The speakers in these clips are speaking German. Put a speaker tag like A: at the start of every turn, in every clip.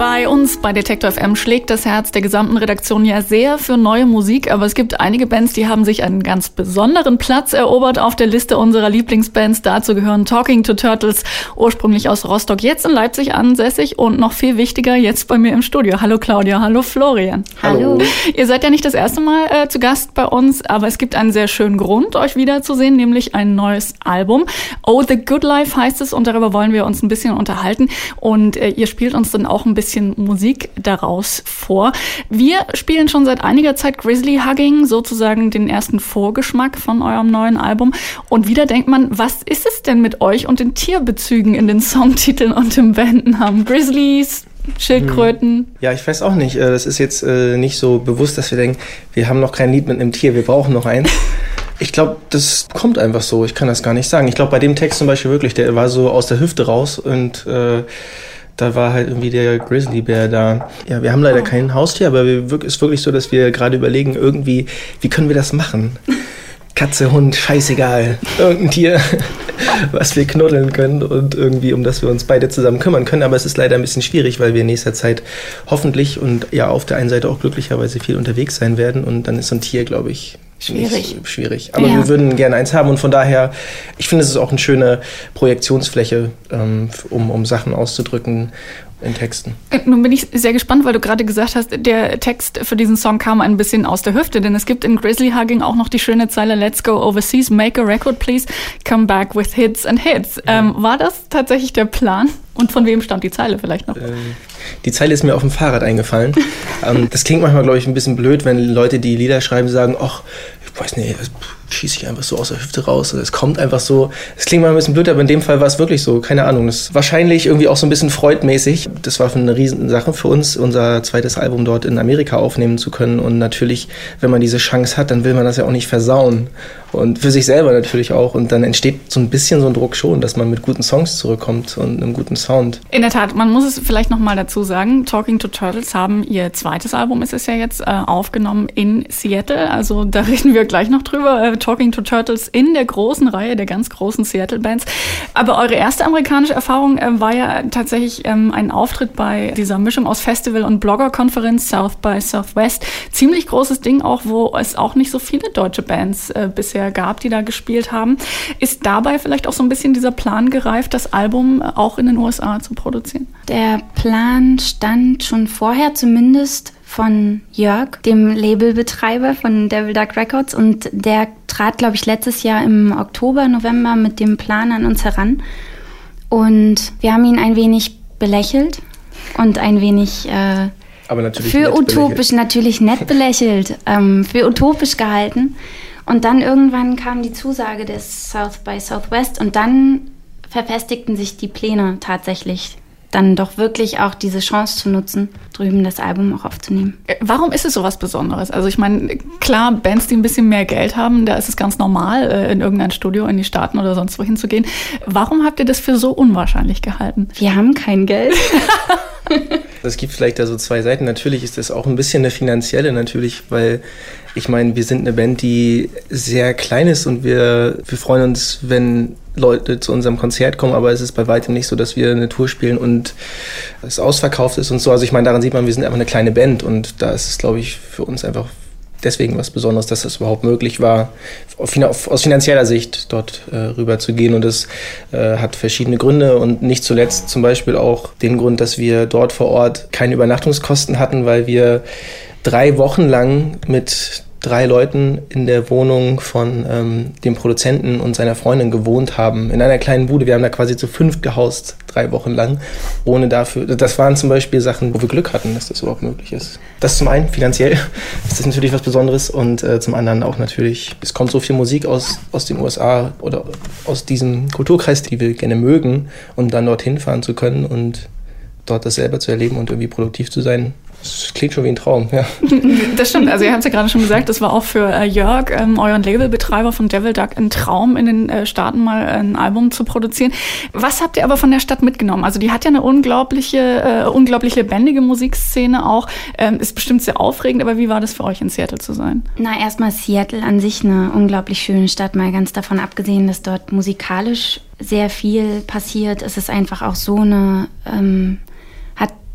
A: Bei uns bei Detektor FM schlägt das Herz der gesamten Redaktion ja sehr für neue Musik, aber es gibt einige Bands, die haben sich einen ganz besonderen Platz erobert auf der Liste unserer Lieblingsbands. Dazu gehören Talking to Turtles, ursprünglich aus Rostock, jetzt in Leipzig ansässig und noch viel wichtiger, jetzt bei mir im Studio. Hallo Claudia, hallo Florian.
B: Hallo.
A: Ihr seid ja nicht das erste Mal äh, zu Gast bei uns, aber es gibt einen sehr schönen Grund, euch wiederzusehen, nämlich ein neues Album. Oh, The Good Life heißt es und darüber wollen wir uns ein bisschen unterhalten und äh, ihr spielt uns dann auch ein bisschen bisschen Musik daraus vor. Wir spielen schon seit einiger Zeit Grizzly Hugging, sozusagen den ersten Vorgeschmack von eurem neuen Album. Und wieder denkt man, was ist es denn mit euch und den Tierbezügen in den Songtiteln und im Bandennamen? Grizzlies, Schildkröten. Hm.
C: Ja, ich weiß auch nicht. Äh, das ist jetzt äh, nicht so bewusst, dass wir denken, wir haben noch kein Lied mit einem Tier, wir brauchen noch eins. Ich glaube, das kommt einfach so. Ich kann das gar nicht sagen. Ich glaube, bei dem Text zum Beispiel wirklich, der war so aus der Hüfte raus und äh, da war halt irgendwie der Grizzlybär da. Ja, wir haben leider oh. kein Haustier, aber es ist wirklich so, dass wir gerade überlegen, irgendwie, wie können wir das machen? Katze, Hund, scheißegal. Irgendein Tier, was wir knuddeln können und irgendwie, um das wir uns beide zusammen kümmern können. Aber es ist leider ein bisschen schwierig, weil wir in nächster Zeit hoffentlich und ja auf der einen Seite auch glücklicherweise viel unterwegs sein werden. Und dann ist so ein Tier, glaube ich,
A: Schwierig.
C: schwierig. Aber ja. wir würden gerne eins haben und von daher, ich finde, es ist auch eine schöne Projektionsfläche, ähm, um, um Sachen auszudrücken in Texten.
A: Äh, nun bin ich sehr gespannt, weil du gerade gesagt hast, der Text für diesen Song kam ein bisschen aus der Hüfte, denn es gibt in Grizzly Hugging auch noch die schöne Zeile Let's go overseas, make a record please, come back with hits and hits. Ja. Ähm, war das tatsächlich der Plan? Und von wem stammt die Zeile vielleicht noch? Ähm,
C: die Zeile ist mir auf dem Fahrrad eingefallen. ähm, das klingt manchmal, glaube ich, ein bisschen blöd, wenn Leute, die Lieder schreiben, sagen, ach, ich weiß nicht, schieße ich einfach so aus der Hüfte raus. Es kommt einfach so. Es klingt mal ein bisschen blöd, aber in dem Fall war es wirklich so. Keine Ahnung. Das ist wahrscheinlich irgendwie auch so ein bisschen freudmäßig. Das war eine riesen Sache für uns, unser zweites Album dort in Amerika aufnehmen zu können. Und natürlich, wenn man diese Chance hat, dann will man das ja auch nicht versauen. Und für sich selber natürlich auch. Und dann entsteht so ein bisschen so ein Druck schon, dass man mit guten Songs zurückkommt und einem guten Sound.
A: In der Tat, man muss es vielleicht nochmal dazu sagen, Talking to Turtles haben ihr zweites Album, ist es ja jetzt, äh, aufgenommen in Seattle. Also da reden wir gleich noch drüber. Äh, Talking to Turtles in der großen Reihe der ganz großen Seattle-Bands. Aber eure erste amerikanische Erfahrung äh, war ja tatsächlich ähm, ein Auftritt bei dieser Mischung aus Festival und Blogger-Konferenz South by Southwest. Ziemlich großes Ding auch, wo es auch nicht so viele deutsche Bands äh, bisher gab, die da gespielt haben. Ist dabei vielleicht auch so ein bisschen dieser Plan gereift, das Album auch in den USA zu produzieren?
B: Der Plan stand schon vorher zumindest von Jörg, dem Labelbetreiber von Devil Duck Records. Und der trat, glaube ich, letztes Jahr im Oktober, November mit dem Plan an uns heran. Und wir haben ihn ein wenig belächelt und ein wenig äh, für utopisch, belächelt. natürlich nett belächelt, ähm, für utopisch gehalten. Und dann irgendwann kam die Zusage des South by Southwest und dann verfestigten sich die Pläne tatsächlich dann doch wirklich auch diese Chance zu nutzen, drüben das Album auch aufzunehmen.
A: Äh, warum ist es so was Besonderes? Also ich meine, klar, Bands, die ein bisschen mehr Geld haben, da ist es ganz normal, äh, in irgendein Studio in die Staaten oder sonst wohin zu gehen. Warum habt ihr das für so unwahrscheinlich gehalten?
B: Wir haben kein Geld.
C: Es gibt vielleicht da so zwei Seiten. Natürlich ist das auch ein bisschen eine finanzielle, natürlich, weil ich meine, wir sind eine Band, die sehr klein ist und wir, wir freuen uns, wenn Leute zu unserem Konzert kommen, aber es ist bei weitem nicht so, dass wir eine Tour spielen und es ausverkauft ist und so. Also ich meine, daran sieht man, wir sind einfach eine kleine Band und da ist es, glaube ich, für uns einfach deswegen was Besonderes, dass das überhaupt möglich war, aus finanzieller Sicht dort äh, rüber zu gehen. Und das äh, hat verschiedene Gründe und nicht zuletzt zum Beispiel auch den Grund, dass wir dort vor Ort keine Übernachtungskosten hatten, weil wir drei Wochen lang mit drei Leuten in der Wohnung von ähm, dem Produzenten und seiner Freundin gewohnt haben. In einer kleinen Bude. Wir haben da quasi zu fünf gehaust, drei Wochen lang. Ohne dafür. Das waren zum Beispiel Sachen, wo wir Glück hatten, dass das überhaupt möglich ist. Das zum einen finanziell ist das natürlich was Besonderes und äh, zum anderen auch natürlich, es kommt so viel Musik aus, aus den USA oder aus diesem Kulturkreis, die wir gerne mögen, und dann dorthin fahren zu können und dort das selber zu erleben und irgendwie produktiv zu sein, Das klingt schon wie ein Traum, ja.
A: Das stimmt. Also ihr habt es ja gerade schon gesagt, das war auch für äh, Jörg, ähm, euren Labelbetreiber von Devil Duck, ein Traum, in den äh, Staaten mal ein Album zu produzieren. Was habt ihr aber von der Stadt mitgenommen? Also die hat ja eine unglaubliche, äh, unglaublich lebendige Musikszene auch. Ähm, ist bestimmt sehr aufregend, aber wie war das für euch in Seattle zu sein?
B: Na, erstmal Seattle an sich eine unglaublich schöne Stadt, mal ganz davon abgesehen, dass dort musikalisch sehr viel passiert. Es ist einfach auch so eine ähm,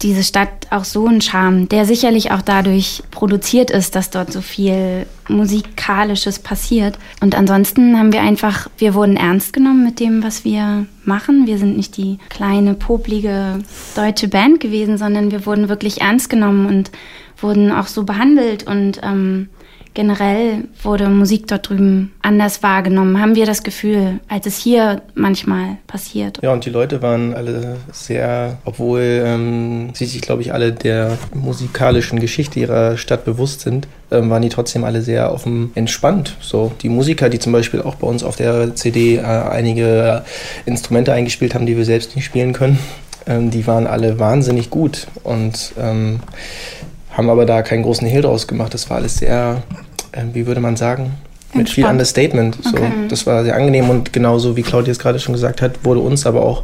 B: diese Stadt auch so einen Charme, der sicherlich auch dadurch produziert ist, dass dort so viel musikalisches passiert. Und ansonsten haben wir einfach, wir wurden ernst genommen mit dem, was wir machen. Wir sind nicht die kleine, poplige deutsche Band gewesen, sondern wir wurden wirklich ernst genommen und wurden auch so behandelt und ähm, generell wurde Musik dort drüben anders wahrgenommen, haben wir das Gefühl, als es hier manchmal passiert.
C: Ja, und die Leute waren alle sehr, obwohl ähm, sie sich, glaube ich, alle der musikalischen Geschichte ihrer Stadt bewusst sind, ähm, waren die trotzdem alle sehr offen entspannt. So die Musiker, die zum Beispiel auch bei uns auf der CD äh, einige Instrumente eingespielt haben, die wir selbst nicht spielen können, ähm, die waren alle wahnsinnig gut und ähm, haben aber da keinen großen Hehl draus gemacht. Das war alles sehr äh, wie würde man sagen, mit viel Understatement. So, okay. Das war sehr angenehm und genauso wie Claudia es gerade schon gesagt hat, wurde uns aber auch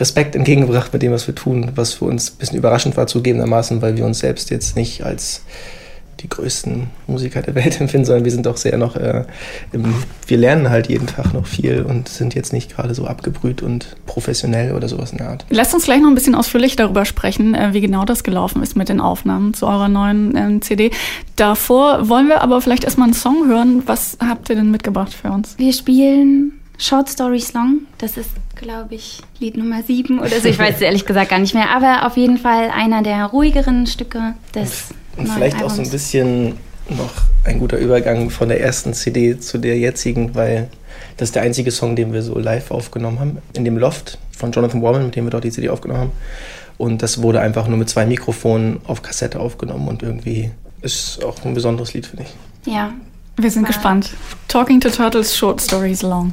C: Respekt entgegengebracht mit dem, was wir tun, was für uns ein bisschen überraschend war zugegebenermaßen, weil wir uns selbst jetzt nicht als die größten Musiker der Welt empfinden, sondern wir sind doch sehr noch, äh, im, wir lernen halt jeden Tag noch viel und sind jetzt nicht gerade so abgebrüht und professionell oder sowas in der Art.
A: Lasst uns gleich noch ein bisschen ausführlich darüber sprechen, äh, wie genau das gelaufen ist mit den Aufnahmen zu eurer neuen äh, CD. Davor wollen wir aber vielleicht erstmal einen Song hören. Was habt ihr denn mitgebracht für uns?
B: Wir spielen Short Story Long. Das ist, glaube ich, Lied Nummer 7 oder so. Ich weiß es ehrlich gesagt gar nicht mehr. Aber auf jeden Fall einer der ruhigeren Stücke des
C: und vielleicht auch so ein bisschen noch ein guter Übergang von der ersten CD zu der jetzigen, weil das ist der einzige Song, den wir so live aufgenommen haben, in dem Loft von Jonathan Warman, mit dem wir dort die CD aufgenommen haben. Und das wurde einfach nur mit zwei Mikrofonen auf Kassette aufgenommen und irgendwie ist auch ein besonderes Lied, finde ich.
B: Ja.
A: Wir sind gespannt. Talking to Turtles, Short Stories Long.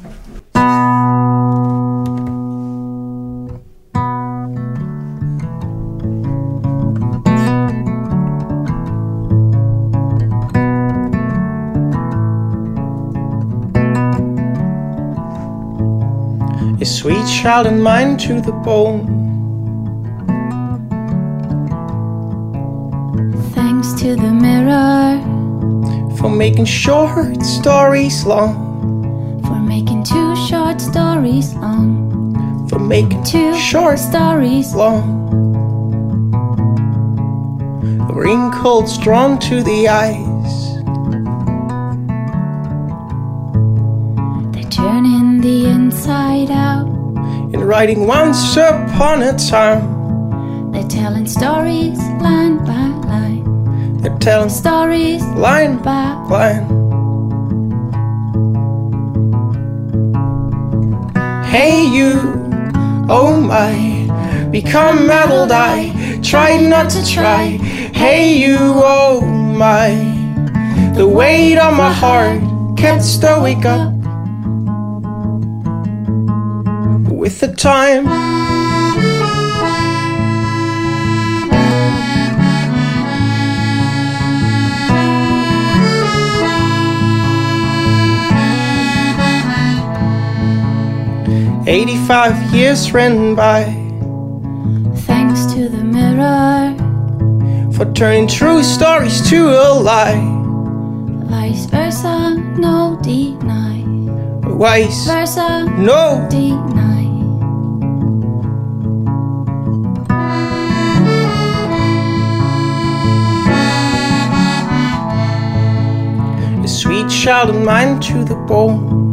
C: Sweet child and mine to the bone.
B: Thanks to the mirror
C: for making short stories long.
B: For making two short stories long.
C: For making
B: two
C: short
B: stories
C: long. Wrinkles drawn to the eyes.
B: They turn in the inside out
C: in writing once upon a time.
B: They're telling stories line by line.
C: They're telling
B: stories
C: line by line. Hey, you, oh my, become meddled. I tried not to try. Hey, you, oh my, the weight on my heart kept stoic up. With the time. Eighty-five years ran by.
B: Thanks to the mirror
C: for turning true stories to a lie.
B: Vice versa, no deny.
C: Vice
B: versa,
C: no
B: deny.
C: Sweet child of mine to the bone.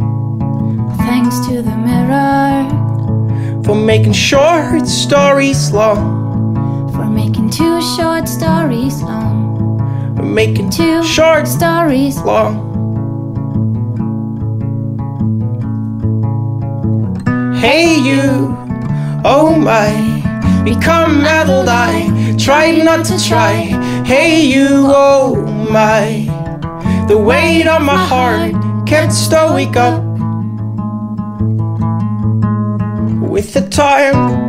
B: Thanks to the mirror
C: for making short stories long.
B: For making two short stories long.
C: For making
B: two
C: short
B: stories
C: long. Hey, you, oh my, become meddled. I tried not to try. Hey, you, oh my. The weight on my heart kept stoic up with the time.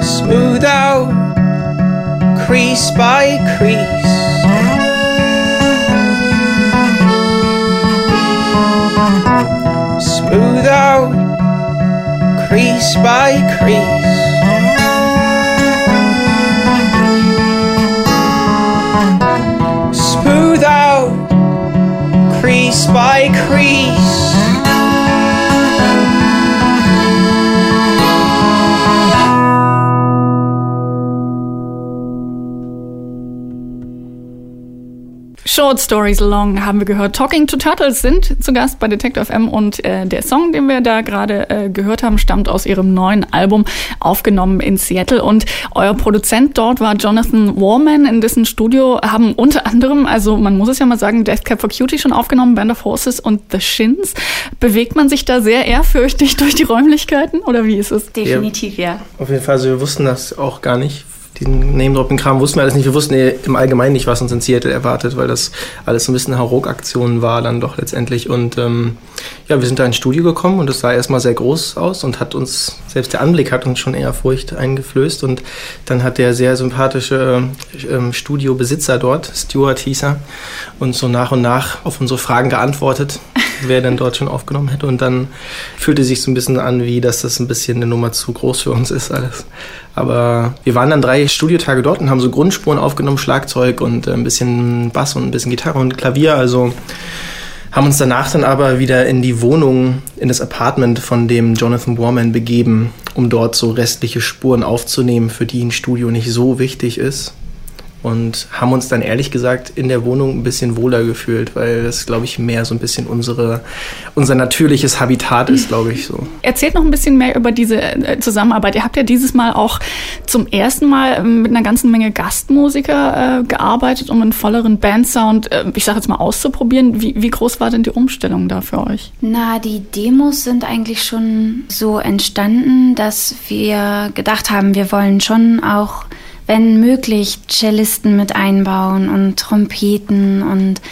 D: Smooth out crease by crease. Smooth out crease by crease. Smooth out, crease by crease.
A: Short Stories Long haben wir gehört. Talking to Turtles sind zu Gast bei Detective FM und äh, der Song, den wir da gerade äh, gehört haben, stammt aus ihrem neuen Album, aufgenommen in Seattle. Und euer Produzent dort war Jonathan Warman, in dessen Studio haben unter anderem, also man muss es ja mal sagen, Death Cab for Cutie schon aufgenommen, Band of Horses und The Shins. Bewegt man sich da sehr ehrfürchtig durch die Räumlichkeiten oder wie ist es?
B: Definitiv, ja.
C: Auf jeden Fall, also wir wussten das auch gar nicht diesen Name-Dropping-Kram wussten wir alles nicht. Wir wussten im Allgemeinen nicht, was uns in Seattle erwartet, weil das alles so ein bisschen Hauruck-Aktion war dann doch letztendlich. Und ähm, ja, wir sind da ins Studio gekommen und es sah erstmal sehr groß aus und hat uns, selbst der Anblick hat uns schon eher Furcht eingeflößt. Und dann hat der sehr sympathische ähm, Studiobesitzer dort, Stuart hieß er, uns so nach und nach auf unsere Fragen geantwortet, wer denn dort schon aufgenommen hätte. Und dann fühlte sich so ein bisschen an, wie dass das ein bisschen eine Nummer zu groß für uns ist alles. Aber wir waren dann drei Studiotage dort und haben so Grundspuren aufgenommen, Schlagzeug und äh, ein bisschen Bass und ein bisschen Gitarre und Klavier. Also haben uns danach dann aber wieder in die Wohnung, in das Apartment von dem Jonathan Warman begeben, um dort so restliche Spuren aufzunehmen, für die ein Studio nicht so wichtig ist und haben uns dann ehrlich gesagt in der Wohnung ein bisschen wohler gefühlt, weil das, glaube ich, mehr so ein bisschen unsere, unser natürliches Habitat ist, glaube ich so.
A: Erzählt noch ein bisschen mehr über diese äh, Zusammenarbeit. Ihr habt ja dieses Mal auch zum ersten Mal ähm, mit einer ganzen Menge Gastmusiker äh, gearbeitet, um einen volleren Bandsound, äh, ich sage jetzt mal, auszuprobieren. Wie, wie groß war denn die Umstellung da für euch?
B: Na, die Demos sind eigentlich schon so entstanden, dass wir gedacht haben, wir wollen schon auch wenn möglich, Cellisten mit einbauen und Trompeten und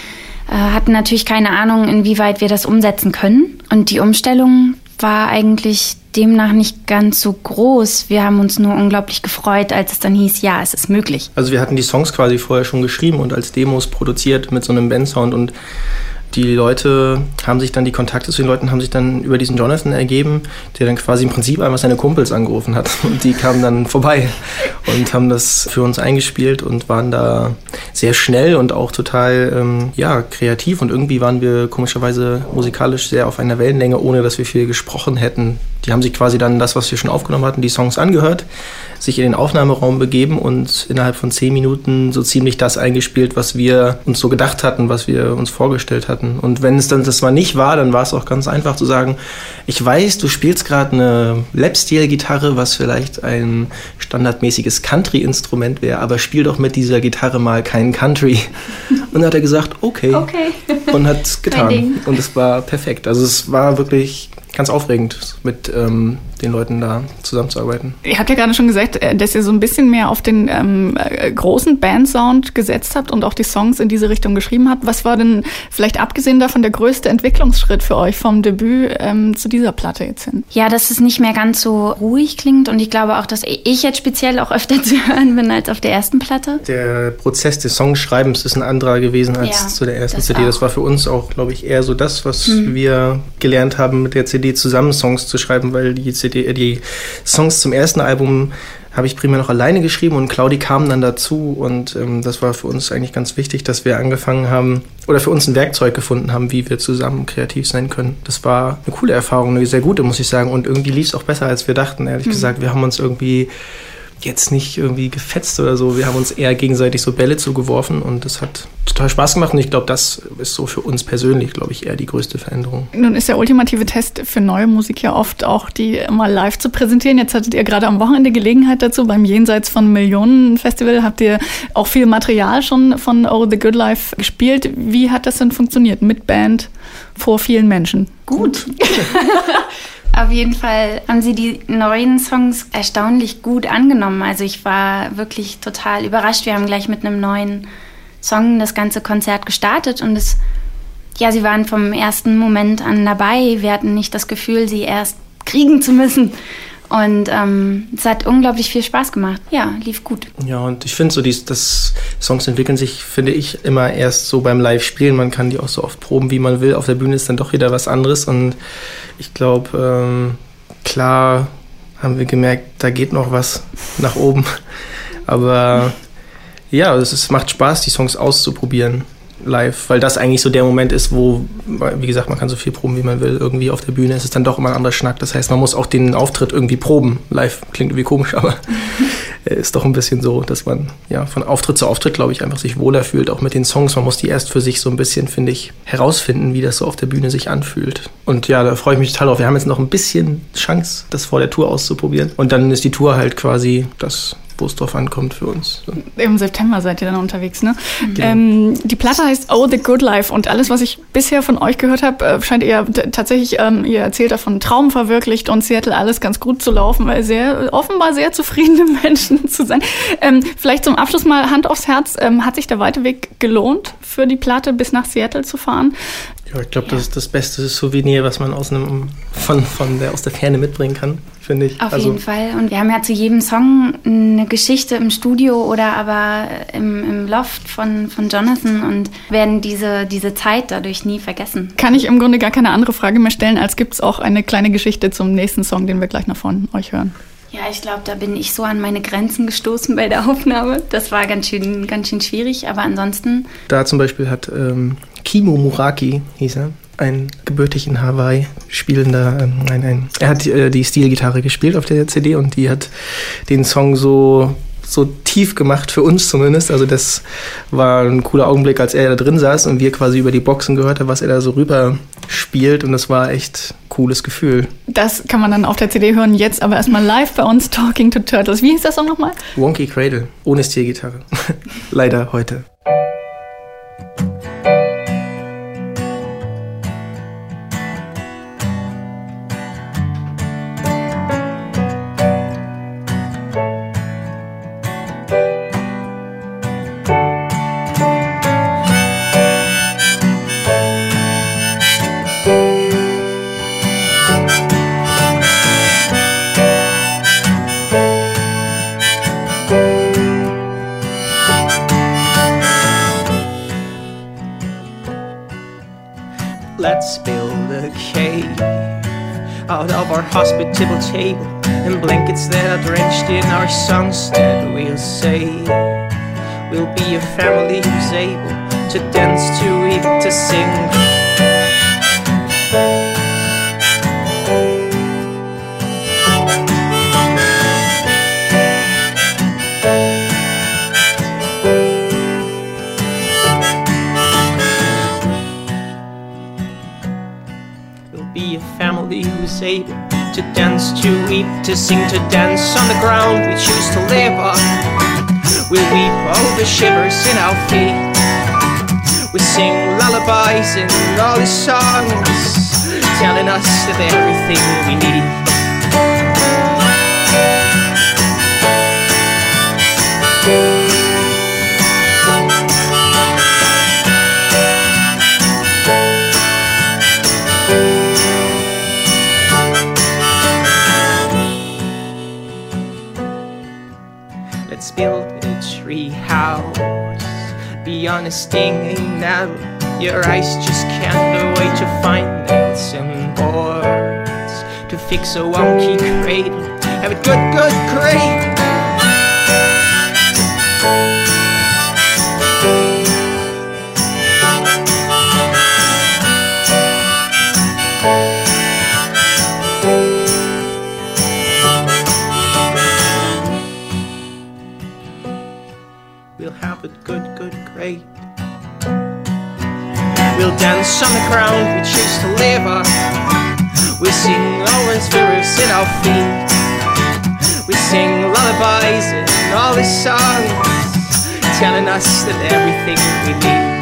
B: äh, hatten natürlich keine Ahnung, inwieweit wir das umsetzen können. Und die Umstellung war eigentlich demnach nicht ganz so groß. Wir haben uns nur unglaublich gefreut, als es dann hieß, ja, es ist möglich.
C: Also wir hatten die Songs quasi vorher schon geschrieben und als Demos produziert mit so einem Bandsound und die Leute haben sich dann, die Kontakte zu den Leuten haben sich dann über diesen Jonathan ergeben, der dann quasi im Prinzip einfach seine Kumpels angerufen hat. Und die kamen dann vorbei und haben das für uns eingespielt und waren da sehr schnell und auch total ähm, ja, kreativ. Und irgendwie waren wir komischerweise musikalisch sehr auf einer Wellenlänge, ohne dass wir viel gesprochen hätten. Die haben sich quasi dann das, was wir schon aufgenommen hatten, die Songs angehört, sich in den Aufnahmeraum begeben und innerhalb von zehn Minuten so ziemlich das eingespielt, was wir uns so gedacht hatten, was wir uns vorgestellt hatten. Und wenn es dann das mal nicht war, dann war es auch ganz einfach zu sagen, ich weiß, du spielst gerade eine Lap-Steel-Gitarre, was vielleicht ein standardmäßiges Country-Instrument wäre, aber spiel doch mit dieser Gitarre mal keinen Country. Und dann hat er gesagt, okay.
B: Okay.
C: Und hat es getan. Und es war perfekt. Also es war wirklich ganz aufregend, mit ähm, den Leuten da zusammenzuarbeiten.
A: Ihr habt ja gerade schon gesagt, äh, dass ihr so ein bisschen mehr auf den ähm, äh, großen Bandsound gesetzt habt und auch die Songs in diese Richtung geschrieben habt. Was war denn vielleicht abgesehen davon der größte Entwicklungsschritt für euch vom Debüt ähm, zu dieser Platte jetzt hin?
B: Ja, dass es nicht mehr ganz so ruhig klingt und ich glaube auch, dass ich jetzt speziell auch öfter zu hören bin als auf der ersten Platte.
C: Der Prozess des Songschreibens ist ein anderer gewesen als ja, zu der ersten das CD. Auch. Das war für uns auch, glaube ich, eher so das, was hm. wir gelernt haben mit der CD CD zusammen Songs zu schreiben, weil die CD, äh, die Songs zum ersten Album habe ich primär noch alleine geschrieben und Claudi kam dann dazu und ähm, das war für uns eigentlich ganz wichtig, dass wir angefangen haben oder für uns ein Werkzeug gefunden haben, wie wir zusammen kreativ sein können. Das war eine coole Erfahrung, eine sehr gute, muss ich sagen und irgendwie lief es auch besser, als wir dachten, ehrlich mhm. gesagt. Wir haben uns irgendwie jetzt nicht irgendwie gefetzt oder so. Wir haben uns eher gegenseitig so Bälle zugeworfen und das hat total Spaß gemacht und ich glaube, das ist so für uns persönlich, glaube ich, eher die größte Veränderung.
A: Nun ist der ultimative Test für neue Musik ja oft auch, die mal live zu präsentieren. Jetzt hattet ihr gerade am Wochenende Gelegenheit dazu. Beim Jenseits von Millionen Festival habt ihr auch viel Material schon von Oh the Good Life gespielt. Wie hat das denn funktioniert mit Band vor vielen Menschen?
B: Gut. Auf jeden Fall haben sie die neuen Songs erstaunlich gut angenommen. Also ich war wirklich total überrascht. Wir haben gleich mit einem neuen Song das ganze Konzert gestartet und es, ja, sie waren vom ersten Moment an dabei. Wir hatten nicht das Gefühl, sie erst kriegen zu müssen. Und ähm, es hat unglaublich viel Spaß gemacht. Ja, lief gut.
C: Ja, und ich finde so, dies, das Songs entwickeln sich, finde ich, immer erst so beim Live-Spielen. Man kann die auch so oft proben, wie man will. Auf der Bühne ist dann doch wieder was anderes. Und ich glaube, ähm, klar haben wir gemerkt, da geht noch was nach oben. Aber ja, es macht Spaß, die Songs auszuprobieren live, weil das eigentlich so der Moment ist, wo, wie gesagt, man kann so viel proben, wie man will. Irgendwie auf der Bühne ist es dann doch immer ein anderer Schnack. Das heißt, man muss auch den Auftritt irgendwie proben. Live klingt irgendwie komisch, aber ist doch ein bisschen so, dass man ja von Auftritt zu Auftritt, glaube ich, einfach sich wohler fühlt, auch mit den Songs. Man muss die erst für sich so ein bisschen, finde ich, herausfinden, wie das so auf der Bühne sich anfühlt. Und ja, da freue ich mich total drauf. Wir haben jetzt noch ein bisschen Chance, das vor der Tour auszuprobieren. Und dann ist die Tour halt quasi das wo es drauf ankommt für uns. So.
A: Im September seid ihr dann unterwegs, ne? Genau. Ähm, die Platte heißt Oh the Good Life und alles, was ich bisher von euch gehört habe, äh, scheint ihr tatsächlich, ähm, ihr erzählt davon Traum verwirklicht und Seattle alles ganz gut zu laufen, weil sehr offenbar sehr zufriedene Menschen zu sein. Ähm, vielleicht zum Abschluss mal Hand aufs Herz, ähm, hat sich der weite Weg gelohnt für die Platte bis nach Seattle zu fahren?
C: Ja, ich glaube, das ist das beste Souvenir, was man aus einem, von, von der, aus der Ferne mitbringen kann, finde ich.
B: Auf also, jeden Fall. Und wir haben ja zu jedem Song eine Geschichte im Studio oder aber im, im Loft von, von Jonathan und werden diese, diese Zeit dadurch nie vergessen.
A: Kann ich im Grunde gar keine andere Frage mehr stellen, als gibt es auch eine kleine Geschichte zum nächsten Song, den wir gleich noch von euch hören.
B: Ja, ich glaube, da bin ich so an meine Grenzen gestoßen bei der Aufnahme. Das war ganz schön, ganz schön schwierig, aber ansonsten.
C: Da zum Beispiel hat ähm, Kimo Muraki, hieß er, ein gebürtig in Hawaii spielender, ähm, ein, ein, er hat äh, die Stilgitarre gespielt auf der CD und die hat den Song so so tief gemacht für uns zumindest. Also das war ein cooler Augenblick, als er da drin saß und wir quasi über die Boxen gehört haben, was er da so rüber spielt und das war echt cooles Gefühl.
A: Das kann man dann auf der CD hören, jetzt aber erstmal live bei uns Talking to Turtles. Wie hieß das Song nochmal?
C: Wonky Cradle, ohne Stilgitarre. Leider heute. Hospitable table and blankets that are drenched in our songs that we'll say. We'll be a family who's able to dance to it to sing to dance, to weep, to sing, to dance on the ground we choose to live on. We'll weep the shivers in our feet. We sing lullabies and all the songs, telling us that everything we need. Stinging now. Your eyes just can't wait to find and boards to fix a wonky cradle. Have a good, good, great. On the ground we choose to live. We sing Lawrence rivers in our feet. We sing lullabies and all the songs, telling us that everything we need.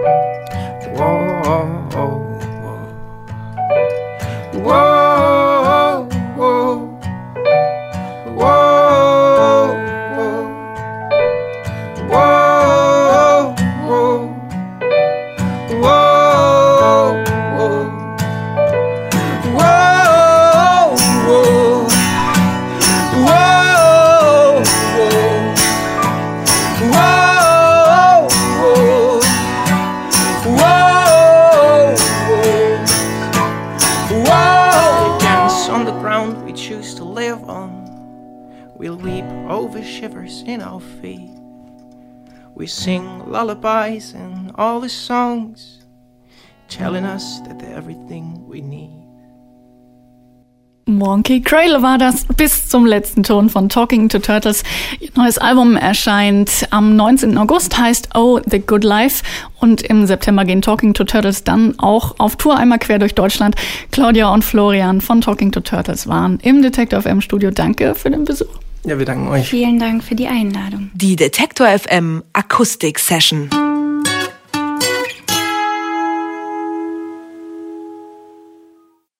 C: Whoa, whoa, whoa. The shivers in our feet. We sing lullabies and all the songs, telling us that they're everything we need.
A: Wonky Cradle war das bis zum letzten Ton von Talking to Turtles. Ihr neues Album erscheint am 19. August, heißt Oh, The Good Life. Und im September gehen Talking to Turtles dann auch auf Tour einmal quer durch Deutschland. Claudia und Florian von Talking to Turtles waren im Detector FM Studio. Danke für den Besuch.
E: Ja, wir danken euch.
B: Vielen Dank für die Einladung.
F: Die Detektor FM Akustik Session.